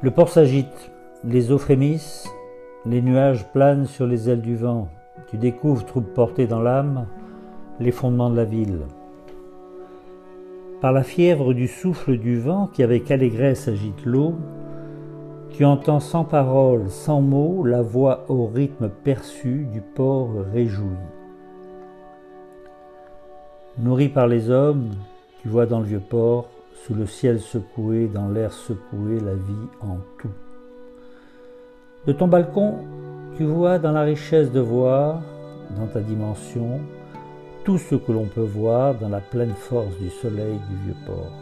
Le port s'agite, les eaux frémissent, les nuages planent sur les ailes du vent. Tu découvres, troupe porté dans l'âme, les fondements de la ville. Par la fièvre du souffle du vent qui avec allégresse agite l'eau, tu entends sans parole, sans mots, la voix au rythme perçu du port réjoui. Nourri par les hommes, tu vois dans le vieux port, sous le ciel secoué, dans l'air secoué, la vie en tout. De ton balcon, tu vois dans la richesse de voir, dans ta dimension, tout ce que l'on peut voir dans la pleine force du soleil du vieux port.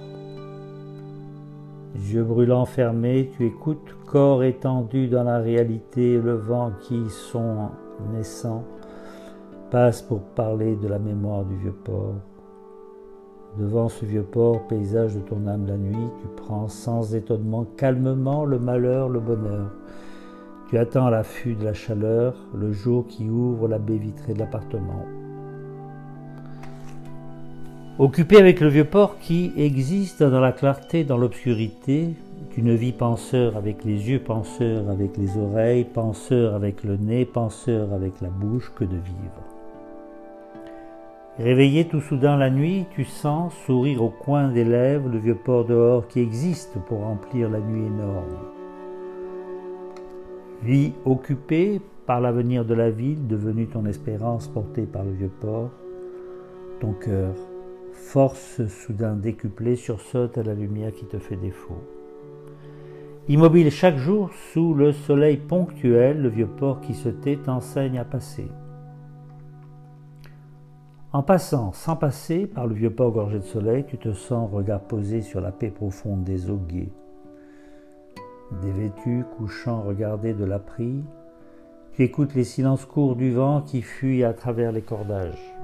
Yeux brûlants fermés, tu écoutes, corps étendu dans la réalité, le vent qui, son naissant, passe pour parler de la mémoire du vieux port. Devant ce vieux port, paysage de ton âme la nuit, tu prends sans étonnement calmement le malheur, le bonheur. Tu attends à l'affût de la chaleur, le jour qui ouvre la baie vitrée de l'appartement. Occupé avec le vieux port qui existe dans la clarté, dans l'obscurité, tu ne vis penseur avec les yeux, penseur avec les oreilles, penseur avec le nez, penseur avec la bouche, que de vivre. Réveillé tout soudain la nuit, tu sens sourire au coin des lèvres le vieux port dehors qui existe pour remplir la nuit énorme. Vie occupée par l'avenir de la ville, devenue ton espérance portée par le vieux port, ton cœur force soudain décuplée sursaute à la lumière qui te fait défaut. Immobile chaque jour sous le soleil ponctuel, le vieux port qui se tait t'enseigne à passer. En passant, sans passer, par le vieux port gorgé de soleil, tu te sens regard posé sur la paix profonde des eaux gaies. Dévêtu, couchant, regardé de l'apris, tu écoutes les silences courts du vent qui fuit à travers les cordages.